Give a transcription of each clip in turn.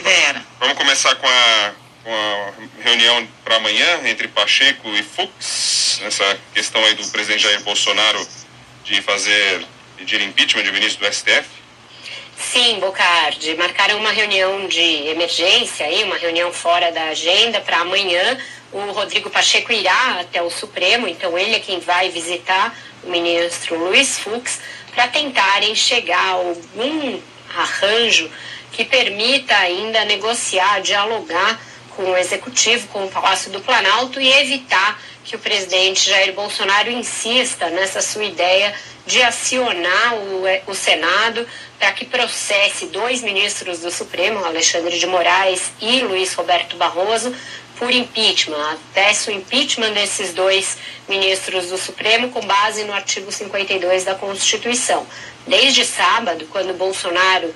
Vera. Vamos começar com a, com a reunião para amanhã entre Pacheco e Fux, essa questão aí do presidente Jair Bolsonaro de fazer pedir impeachment de ministro do STF. Sim, Bocardi, marcaram uma reunião de emergência aí, uma reunião fora da agenda para amanhã. O Rodrigo Pacheco irá até o Supremo, então ele é quem vai visitar o ministro Luiz Fux para tentarem chegar a algum arranjo que permita ainda negociar, dialogar com o Executivo, com o Palácio do Planalto e evitar que o presidente Jair Bolsonaro insista nessa sua ideia de acionar o, o Senado para que processe dois ministros do Supremo, Alexandre de Moraes e Luiz Roberto Barroso, por impeachment. Peço o impeachment desses dois ministros do Supremo com base no artigo 52 da Constituição. Desde sábado, quando Bolsonaro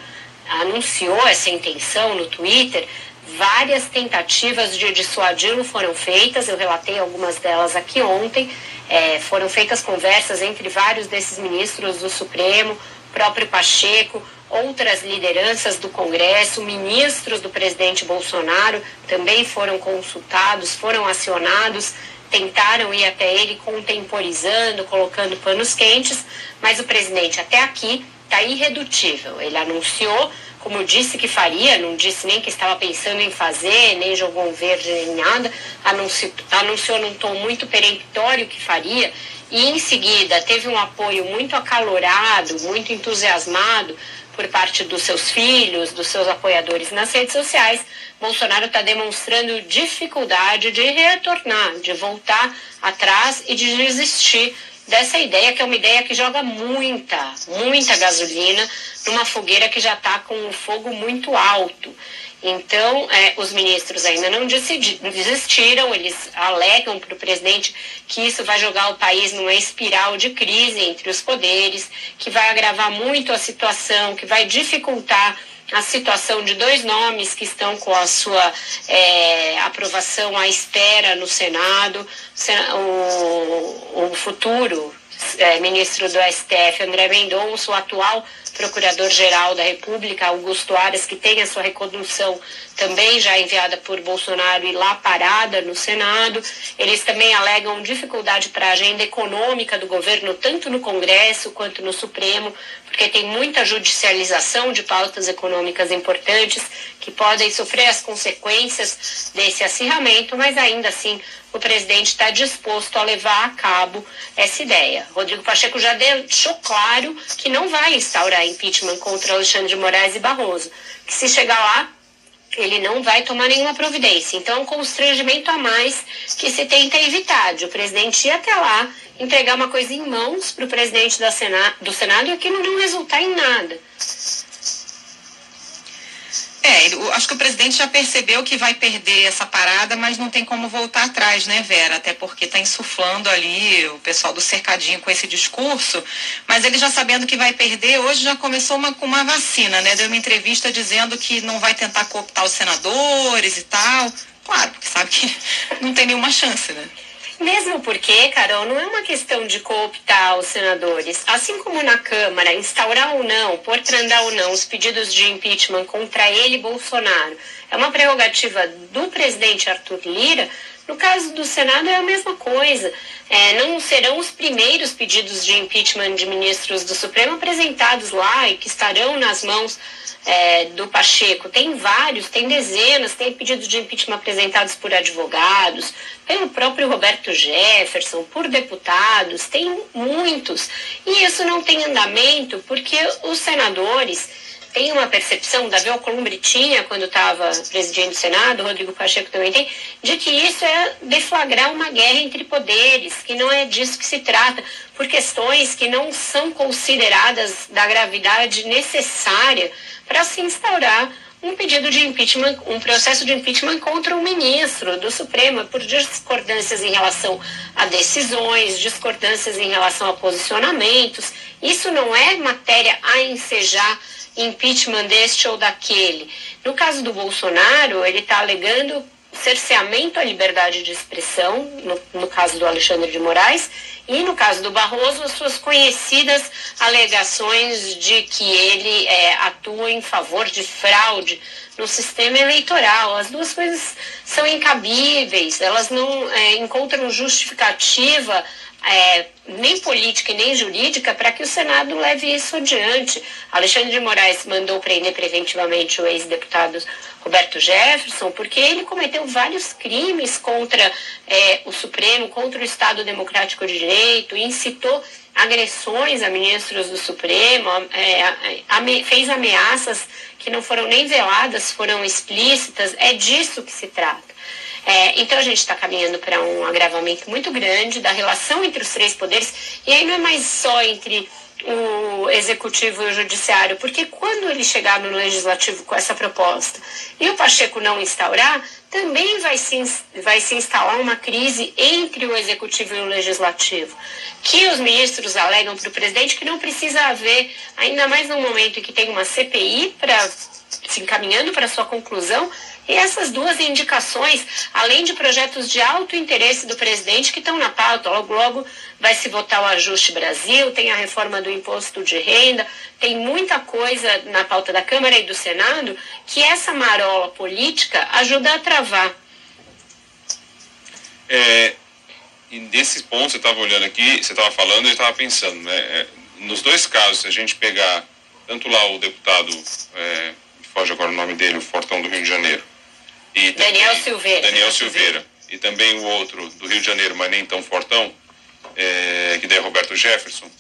anunciou essa intenção no Twitter, várias tentativas de dissuadi-lo foram feitas, eu relatei algumas delas aqui ontem. É, foram feitas conversas entre vários desses ministros do Supremo, próprio Pacheco, outras lideranças do Congresso, ministros do presidente Bolsonaro também foram consultados, foram acionados, tentaram ir até ele contemporizando, colocando panos quentes, mas o presidente até aqui está irredutível. Ele anunciou como disse que faria, não disse nem que estava pensando em fazer, nem jogou um verde nem nada, anunciou, anunciou num tom muito peremptório que faria, e em seguida teve um apoio muito acalorado, muito entusiasmado por parte dos seus filhos, dos seus apoiadores nas redes sociais. Bolsonaro está demonstrando dificuldade de retornar, de voltar atrás e de desistir dessa ideia, que é uma ideia que joga muita, muita gasolina numa fogueira que já está com o fogo muito alto. Então, é, os ministros ainda não desistiram, eles alegam para o presidente que isso vai jogar o país numa espiral de crise entre os poderes, que vai agravar muito a situação, que vai dificultar a situação de dois nomes que estão com a sua é, aprovação à espera no Senado, o, o futuro é, ministro do STF, André Mendonça, o atual Procurador-Geral da República, Augusto Aras, que tem a sua recondução também já enviada por Bolsonaro e lá parada no Senado. Eles também alegam dificuldade para a agenda econômica do governo, tanto no Congresso quanto no Supremo, porque tem muita judicialização de pautas econômicas importantes que podem sofrer as consequências desse acirramento, mas ainda assim o presidente está disposto a levar a cabo essa ideia. Rodrigo Pacheco já deixou claro que não vai instaurar impeachment contra Alexandre de Moraes e Barroso, que se chegar lá ele não vai tomar nenhuma providência. Então, é um constrangimento a mais que se tenta evitar, de o presidente ir até lá, entregar uma coisa em mãos para o presidente da Sena do Senado e aquilo não resultar em nada. É, acho que o presidente já percebeu que vai perder essa parada, mas não tem como voltar atrás, né, Vera? Até porque está insuflando ali o pessoal do cercadinho com esse discurso, mas ele já sabendo que vai perder, hoje já começou uma, com uma vacina, né? Deu uma entrevista dizendo que não vai tentar cooptar os senadores e tal. Claro, porque sabe que não tem nenhuma chance, né? Mesmo porque, Carol, não é uma questão de cooptar os senadores. Assim como na Câmara, instaurar ou não, portrandar ou não os pedidos de impeachment contra ele, Bolsonaro, é uma prerrogativa do presidente Arthur Lira, no caso do Senado é a mesma coisa. É, não serão os primeiros pedidos de impeachment de ministros do Supremo apresentados lá e que estarão nas mãos é, do Pacheco. Tem vários, tem dezenas, tem pedidos de impeachment apresentados por advogados, pelo próprio Roberto Jefferson, por deputados, tem muitos. E isso não tem andamento porque os senadores têm uma percepção, Davi Alcolumbre tinha quando estava presidindo o Senado, Rodrigo Pacheco também tem, de que isso é deflagrar uma guerra entre poderes, que não é disso que se trata, por questões que não são consideradas da gravidade necessária para se instaurar um pedido de impeachment, um processo de impeachment contra o ministro do Supremo por discordâncias em relação a decisões, discordâncias em relação a posicionamentos. Isso não é matéria a ensejar impeachment deste ou daquele. No caso do Bolsonaro, ele está alegando cerceamento à liberdade de expressão, no, no, caso do Alexandre de Moraes, e no caso do Barroso, as suas conhecidas alegações de que ele é, atua em favor de fraude no sistema eleitoral. As duas coisas são incabíveis, elas não é, encontram justificativa é, nem política e nem jurídica para que o Senado leve isso adiante. Alexandre de Moraes mandou prender preventivamente o ex-deputado Roberto Jefferson, porque ele cometeu vários crimes contra é, o Supremo, contra o Estado Democrático de Direito, incitou agressões a ministros do Supremo, é, ame, fez ameaças que não foram nem veladas, foram explícitas. É disso que se trata. É, então a gente está caminhando para um agravamento muito grande da relação entre os três poderes, e aí não é mais só entre o executivo e o judiciário, porque quando ele chegar no legislativo com essa proposta e o Pacheco não instaurar, também vai se, vai se instalar uma crise entre o executivo e o legislativo, que os ministros alegam para o presidente que não precisa haver, ainda mais no momento em que tem uma CPI para se encaminhando para sua conclusão, e essas duas indicações, além de projetos de alto interesse do presidente que estão na pauta, logo logo vai se votar o Ajuste Brasil, tem a reforma do imposto de renda, tem muita coisa na pauta da Câmara e do Senado que essa marola política ajuda a travar. É, e desses pontos, você estava olhando aqui, você estava falando eu estava pensando, né? É, nos dois casos, se a gente pegar tanto lá o deputado, é, foge agora o nome dele, o Fortão do Rio de Janeiro, e Daniel Silveira. Daniel Silveira. E também o outro do Rio de Janeiro, mas nem tão fortão, é, que daí é Roberto Jefferson.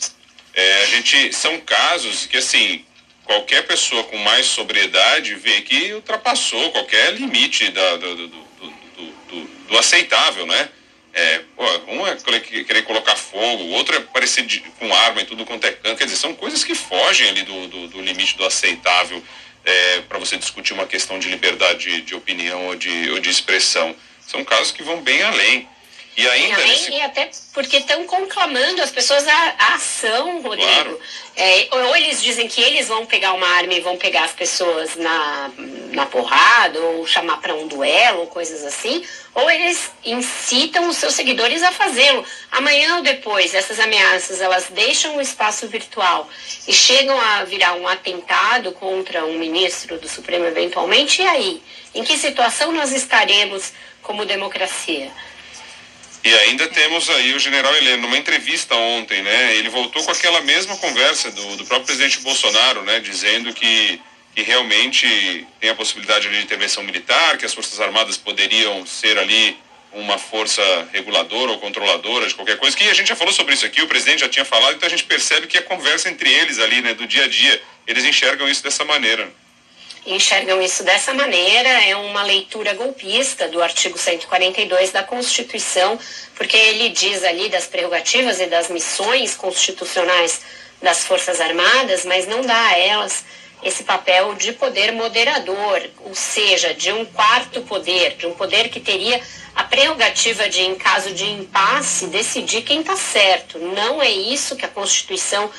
É, a gente são casos que assim qualquer pessoa com mais sobriedade vê que ultrapassou qualquer limite da, do, do, do, do, aceitável, né? É, um é querer colocar fogo, o outro é parecer com arma e tudo quanto é canto. Quer dizer, são coisas que fogem ali do, do limite do aceitável é, para você discutir uma questão de liberdade de, opinião ou de, ou de expressão. São casos que vão bem além. E ainda nesse... E até porque estão conclamando as pessoas à, à ação, Rodrigo. Claro. É, ou eles dizem que eles vão pegar uma arma e vão pegar as pessoas na, na porrada, ou chamar para um duelo, ou coisas assim, ou eles incitam os seus seguidores a fazê-lo. Amanhã ou depois, essas ameaças, elas deixam o espaço virtual e chegam a virar um atentado contra um ministro do Supremo eventualmente, e aí? Em que situação nós estaremos como democracia? E ainda temos aí o general Heleno, numa entrevista ontem, né? Ele voltou com aquela mesma conversa do, do próprio presidente Bolsonaro, né? Dizendo que, que realmente tem a possibilidade de intervenção militar, que as Forças Armadas poderiam ser ali uma força reguladora ou controladora de qualquer coisa, que a gente já falou sobre isso aqui, o presidente já tinha falado, então a gente percebe que a conversa entre eles ali, né, do dia a dia, eles enxergam isso dessa maneira enxergam isso dessa maneira, é uma leitura golpista do artigo 142 da Constituição, porque ele diz ali das prerrogativas e das missões constitucionais das Forças Armadas, mas não dá a elas esse papel de poder moderador, ou seja, de um quarto poder, de um poder que teria a prerrogativa de, em caso de impasse, decidir quem está certo. Não é isso que a Constituição diz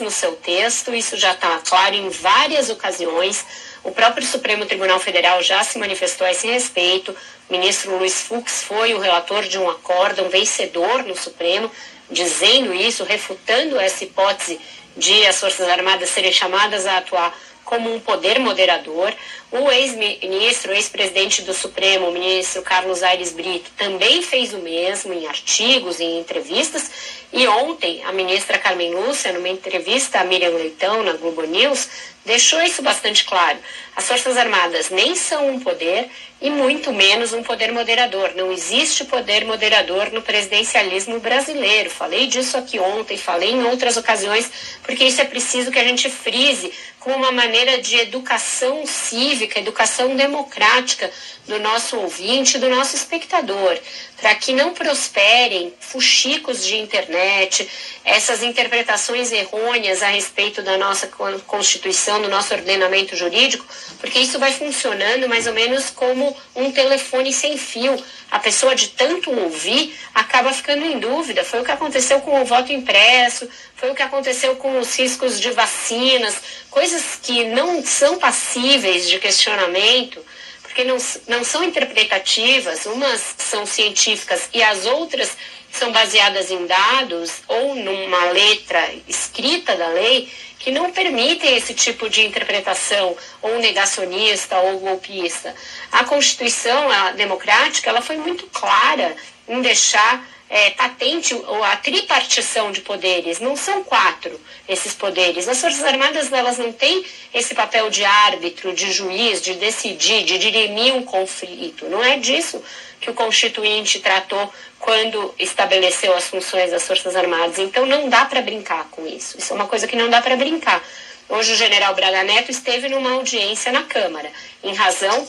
no seu texto, isso já está claro em várias ocasiões. O próprio Supremo Tribunal Federal já se manifestou a esse respeito. O ministro Luiz Fux foi o relator de um acórdão vencedor no Supremo, dizendo isso, refutando essa hipótese de as Forças Armadas serem chamadas a atuar como um poder moderador. O ex-ministro, ex-presidente do Supremo, o ministro Carlos Aires Brito, também fez o mesmo em artigos, em entrevistas. E ontem, a ministra Carmen Lúcia, numa entrevista a Miriam Leitão, na Globo News, deixou isso bastante claro. As Forças Armadas nem são um poder e muito menos um poder moderador. Não existe poder moderador no presidencialismo brasileiro. Falei disso aqui ontem, falei em outras ocasiões, porque isso é preciso que a gente frise como uma maneira de educação cívica, educação democrática do nosso ouvinte, do nosso espectador, para que não prosperem fuxicos de internet, essas interpretações errôneas a respeito da nossa Constituição, do nosso ordenamento jurídico, porque isso vai funcionando mais ou menos como um telefone sem fio. A pessoa de tanto ouvir acaba ficando em dúvida. Foi o que aconteceu com o voto impresso, foi o que aconteceu com os riscos de vacinas, coisas que não são passíveis de questionamento porque não, não são interpretativas, umas são científicas e as outras são baseadas em dados ou numa letra escrita da lei que não permitem esse tipo de interpretação ou negacionista ou golpista. A Constituição a democrática ela foi muito clara em deixar é, patente a tripartição de poderes. Não são quatro esses poderes. As Forças Armadas elas não têm esse papel de árbitro, de juiz, de decidir, de dirimir um conflito. Não é disso que o Constituinte tratou quando estabeleceu as funções das Forças Armadas. Então não dá para brincar com isso. Isso é uma coisa que não dá para brincar. Hoje o general Braga Neto esteve numa audiência na Câmara, em razão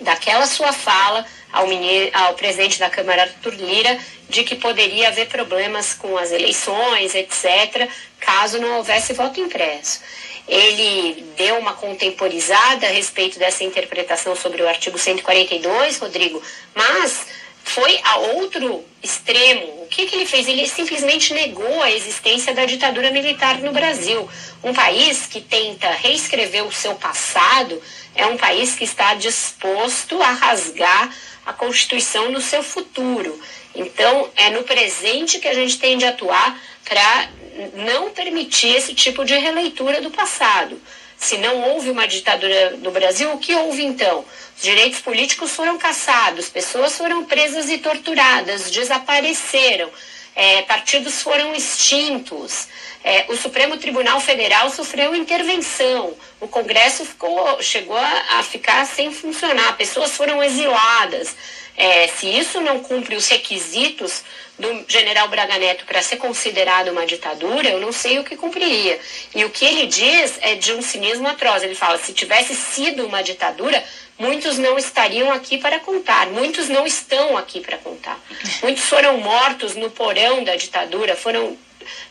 daquela sua fala ao, ao presidente da Câmara, Arthur Lira, de que poderia haver problemas com as eleições, etc., caso não houvesse voto impresso. Ele deu uma contemporizada a respeito dessa interpretação sobre o artigo 142, Rodrigo, mas foi a outro extremo. O que, que, ele fez? Ele simplesmente negou a existência da ditadura militar no Brasil. Um país que tenta reescrever o seu passado é um país que está disposto a rasgar a Constituição no seu futuro. Então, é no presente que a gente tem de atuar para não permitir esse tipo de releitura do passado. Se não houve uma ditadura no Brasil, o que houve então? Os direitos políticos foram cassados, pessoas foram presas e torturadas, desapareceram, é, partidos foram extintos, é, o Supremo Tribunal Federal sofreu intervenção, o Congresso ficou, chegou a, a ficar sem funcionar, pessoas foram exiladas. É, se isso não cumpre os requisitos do general Braga Neto para ser considerado uma ditadura, eu não sei o que cumpriria. E o que ele diz é de um cinismo atroz. Ele fala: se tivesse sido uma ditadura, muitos não estariam aqui para contar, muitos não estão aqui para contar. Muitos foram mortos no porão da ditadura, foram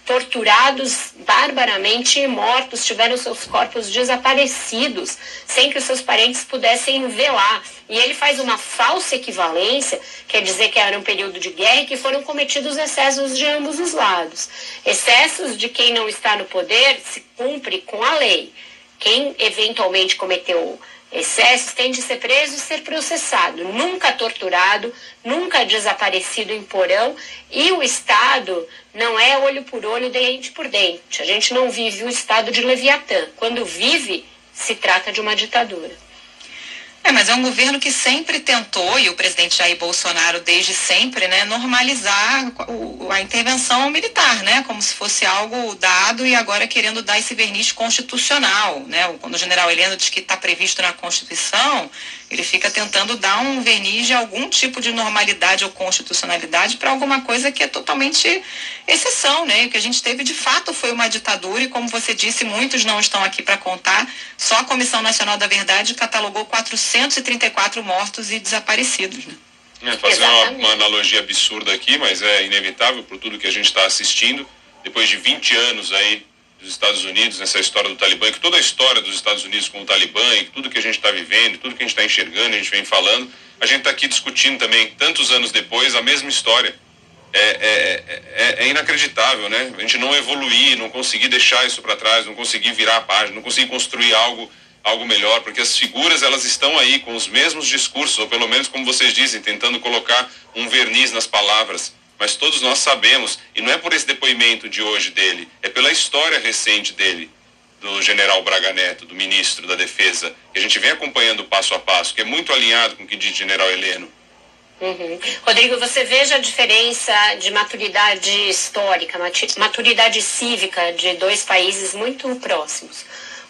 torturados barbaramente e mortos, tiveram seus corpos desaparecidos, sem que os seus parentes pudessem velar. E ele faz uma falsa equivalência, quer dizer que era um período de guerra e que foram cometidos excessos de ambos os lados. Excessos de quem não está no poder se cumpre com a lei. Quem eventualmente cometeu excessos tem de ser preso e ser processado, nunca torturado, nunca desaparecido em porão, e o Estado não é olho por olho, dente por dente. A gente não vive o estado de Leviatã. Quando vive, se trata de uma ditadura. É, mas é um governo que sempre tentou, e o presidente Jair Bolsonaro desde sempre, né, normalizar a intervenção militar, né, como se fosse algo dado e agora querendo dar esse verniz constitucional, né, quando o general Heleno diz que está previsto na Constituição, ele fica tentando dar um verniz de algum tipo de normalidade ou constitucionalidade para alguma coisa que é totalmente exceção, né? O que a gente teve de fato foi uma ditadura e, como você disse, muitos não estão aqui para contar. Só a Comissão Nacional da Verdade catalogou 434 mortos e desaparecidos, né? É, fazer uma, uma, analogia absurda aqui, mas é inevitável por tudo que a gente está assistindo. Depois de 20 anos aí dos Estados Unidos, nessa história do Talibã, que toda a história dos Estados Unidos com o Talibã e tudo que a gente está vivendo, tudo que a gente está enxergando, a gente vem falando, a gente está aqui discutindo também, tantos anos depois, a mesma história. É, é, é, é, inacreditável, né? A gente não evoluir, não conseguir deixar isso para trás, não conseguir virar a página, não conseguir construir algo, algo melhor, porque as figuras elas estão aí com os mesmos discursos, ou pelo menos como vocês dizem, tentando colocar um verniz nas palavras mas todos nós sabemos, e não é por esse depoimento de hoje dele, é pela história recente dele, do general Braga Neto, do ministro da Defesa, que a gente vem acompanhando passo a passo, que é muito alinhado com o que diz o general Heleno. Uhum. Rodrigo, você veja a diferença de maturidade histórica, maturidade cívica de dois países muito próximos.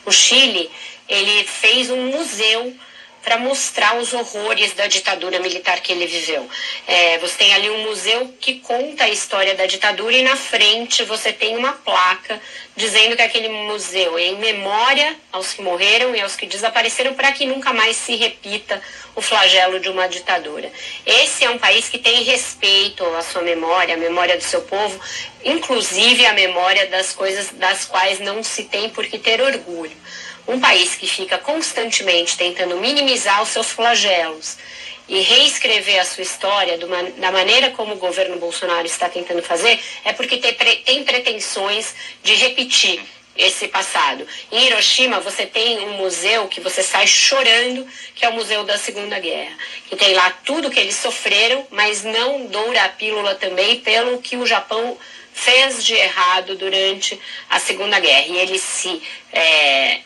O Chile, ele fez um museu para mostrar os horrores da ditadura militar que ele viveu. É, você tem ali um museu que conta a história da ditadura e na frente você tem uma placa dizendo que aquele museu é em memória aos que morreram e aos que desapareceram para que nunca mais se repita o flagelo de uma ditadura. Esse é um país que tem respeito à sua memória, à memória do seu povo, inclusive a memória das coisas das quais não se tem por que ter orgulho. Um país que fica constantemente tentando minimizar os seus flagelos e reescrever a sua história uma, da maneira como o governo Bolsonaro está tentando fazer, é porque tem, tem pretensões de repetir esse passado. Em Hiroshima, você tem um museu que você sai chorando, que é o Museu da Segunda Guerra, que tem lá tudo que eles sofreram, mas não doura a pílula também pelo que o Japão fez de errado durante a Segunda Guerra. E eles se é,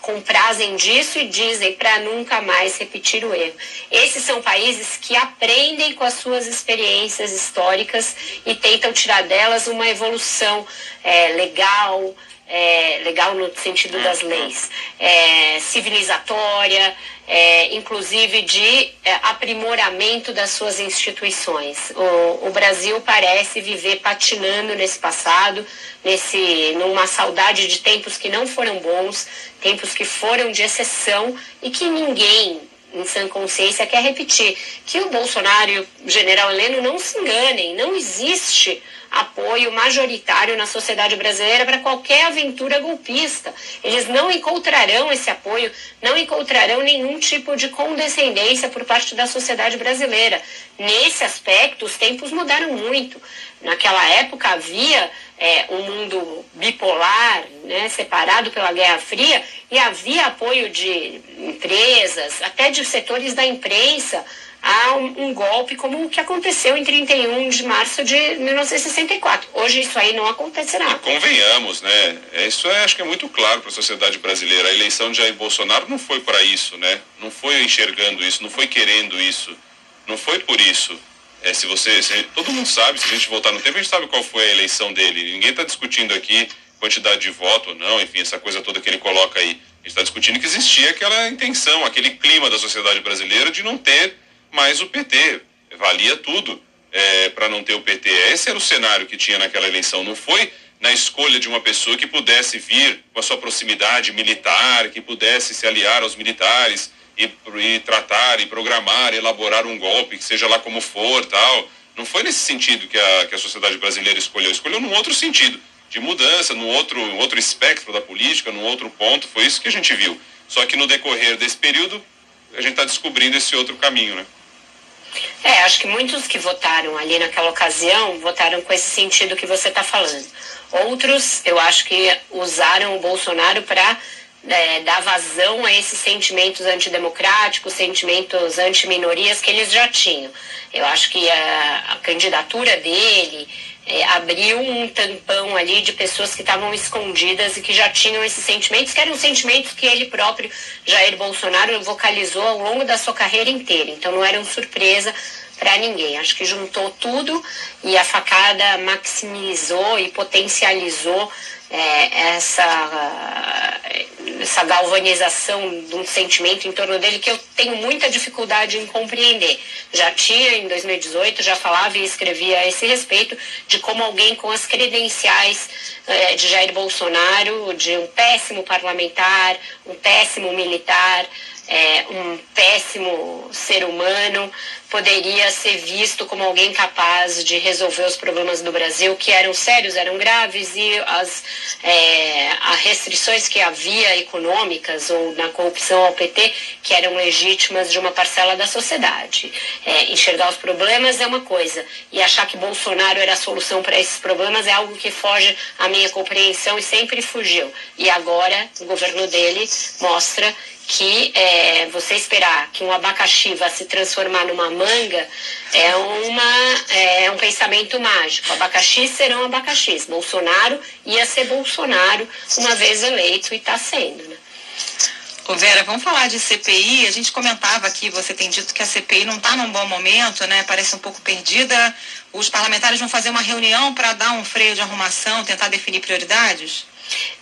comprazem disso e dizem para nunca mais repetir o erro. Esses são países que aprendem com as suas experiências históricas e tentam tirar delas uma evolução é, legal, é, legal no sentido das leis, é, civilizatória, é, inclusive de é, aprimoramento das suas instituições. O, o, Brasil parece viver patinando nesse passado, nesse, numa saudade de tempos que não foram bons, tempos que foram de exceção e que ninguém em sã consciência quer repetir. Que o Bolsonaro e o general Heleno não se enganem, não existe apoio majoritário na sociedade brasileira para qualquer aventura golpista. Eles não encontrarão esse apoio, não encontrarão nenhum tipo de condescendência por parte da sociedade brasileira. Nesse aspecto, os tempos mudaram muito. Naquela época havia é, um mundo bipolar, né, separado pela Guerra Fria, e havia apoio de empresas, até de setores da imprensa a um, um, golpe como o que aconteceu em 31 de março de 1964. Hoje isso aí não acontecerá. E convenhamos, né? Isso é, acho que é muito claro para a sociedade brasileira. A eleição de Jair Bolsonaro não foi para isso, né? Não foi enxergando isso, não foi querendo isso, não foi por isso. É, se você, se, todo mundo sabe, se a gente voltar no tempo, a gente sabe qual foi a eleição dele. Ninguém está discutindo aqui quantidade de voto ou não, enfim, essa coisa toda que ele coloca aí. A gente está discutindo que existia aquela intenção, aquele clima da sociedade brasileira de não ter mais o PT. Valia tudo é, para não ter o PT. Esse era o cenário que tinha naquela eleição. Não foi na escolha de uma pessoa que pudesse vir com a sua proximidade militar, que pudesse se aliar aos militares e, e tratar, e programar, elaborar um golpe, que seja lá como for, tal. Não foi nesse sentido que a, que a sociedade brasileira escolheu. Escolheu num outro sentido, de mudança, num outro, outro espectro da política, num outro ponto. Foi isso que a gente viu. Só que no decorrer desse período, a gente está descobrindo esse outro caminho, né? É, acho que muitos que votaram ali naquela ocasião votaram com esse sentido que você está falando. Outros, eu acho que usaram o Bolsonaro para é, dar vazão a esses sentimentos antidemocráticos, sentimentos anti-minorias que eles já tinham. Eu acho que a, a candidatura dele é, abriu um tampão ali de pessoas que estavam escondidas e que já tinham esses sentimentos, que eram sentimentos que ele próprio, Jair Bolsonaro, vocalizou ao longo da sua carreira inteira. Então não eram surpresa para ninguém. Acho que juntou tudo e a facada maximizou e potencializou é, essa, essa galvanização de um sentimento em torno dele que eu tenho muita dificuldade em compreender. Já tinha em 2018, já falava e escrevia a esse respeito de como alguém com as credenciais é, de Jair Bolsonaro, de um péssimo parlamentar, um péssimo militar, é, um péssimo ser humano, poderia ser visto como alguém capaz de resolver os problemas do Brasil, que eram sérios, eram graves, e as, é, as restrições que havia econômicas ou na corrupção ao PT, que eram legítimas de uma parcela da sociedade. É, enxergar os problemas é uma coisa, e achar que Bolsonaro era a solução para esses problemas é algo que foge à minha compreensão e sempre fugiu. E agora o governo dele mostra que é, você esperar que um abacaxi vá se transformar numa manga é, uma, é um pensamento mágico. Abacaxi serão abacaxis. Bolsonaro ia ser Bolsonaro uma vez eleito e está sendo. Né? Ô Vera, vamos falar de CPI. A gente comentava aqui, você tem dito que a CPI não está num bom momento, né? Parece um pouco perdida. Os parlamentares vão fazer uma reunião para dar um freio de arrumação, tentar definir prioridades?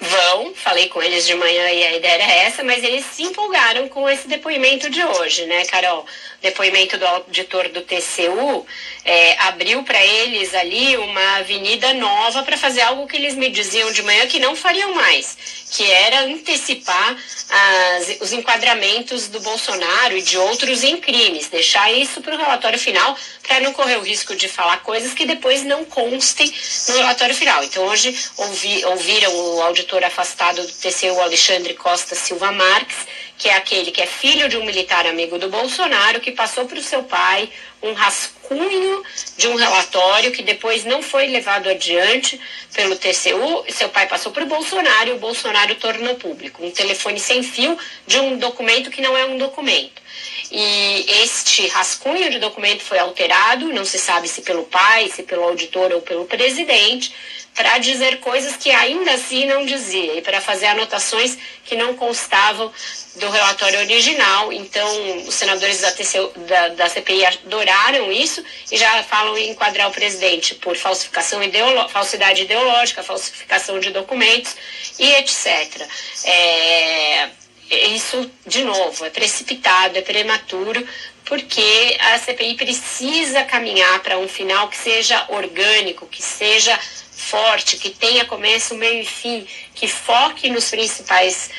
Vão, falei com eles de manhã e a ideia era essa, mas eles se empolgaram com esse depoimento de hoje, né, Carol? Depoimento do auditor do TCU é, abriu para eles ali uma avenida nova para fazer algo que eles me diziam de manhã que não fariam mais, que era antecipar as, os enquadramentos do Bolsonaro e de outros em crimes, deixar isso para o relatório final para não correr o risco de falar coisas que depois não constem no relatório final. Então, hoje ouvi, ouviram o auditor afastado do TCU, Alexandre Costa Silva Marques, que é aquele que é filho de um militar amigo do Bolsonaro, que passou para o seu pai um rascunho de um relatório que depois não foi levado adiante pelo TCU. Seu pai passou para o Bolsonaro e o Bolsonaro tornou público. Um telefone sem fio de um documento que não é um documento. E este rascunho de documento foi alterado, não se sabe se pelo pai, se pelo auditor ou pelo presidente, para dizer coisas que ainda assim não dizia e para fazer anotações que não constavam do relatório original. Então, os senadores da, TCU, da, da CPI adoraram isso e já falam em enquadrar o presidente por falsificação ideolo, falsidade ideológica, falsificação de documentos e etc. É, isso, de novo, é precipitado, é prematuro, porque a CPI precisa caminhar para um final que seja orgânico, que seja forte, que tenha começo, meio e fim, que foque nos principais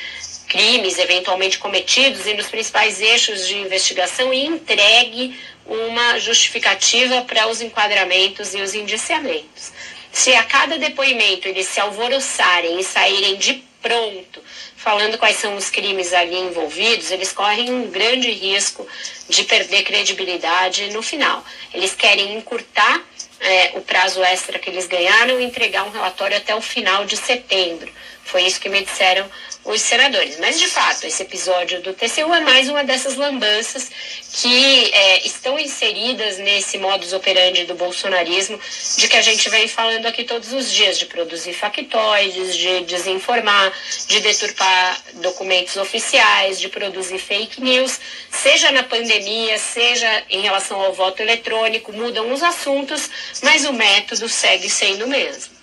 crimes eventualmente cometidos e nos principais eixos de investigação e entregue uma justificativa para os enquadramentos e os indiciamentos. Se a cada depoimento eles se alvoroçarem e saírem de pronto falando quais são os crimes ali envolvidos, eles correm um grande risco de perder credibilidade no final. Eles querem encurtar é, o prazo extra que eles ganharam e entregar um relatório até o final de setembro. Foi isso que me disseram os senadores. Mas, de fato, esse episódio do TCU é mais uma dessas lambanças que é, estão inseridas nesse modus operandi do bolsonarismo, de que a gente vem falando aqui todos os dias, de produzir factoides, de desinformar, de deturpar documentos oficiais, de produzir fake news, seja na pandemia, seja em relação ao voto eletrônico, mudam os assuntos, mas o método segue sendo o mesmo.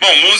Bom, música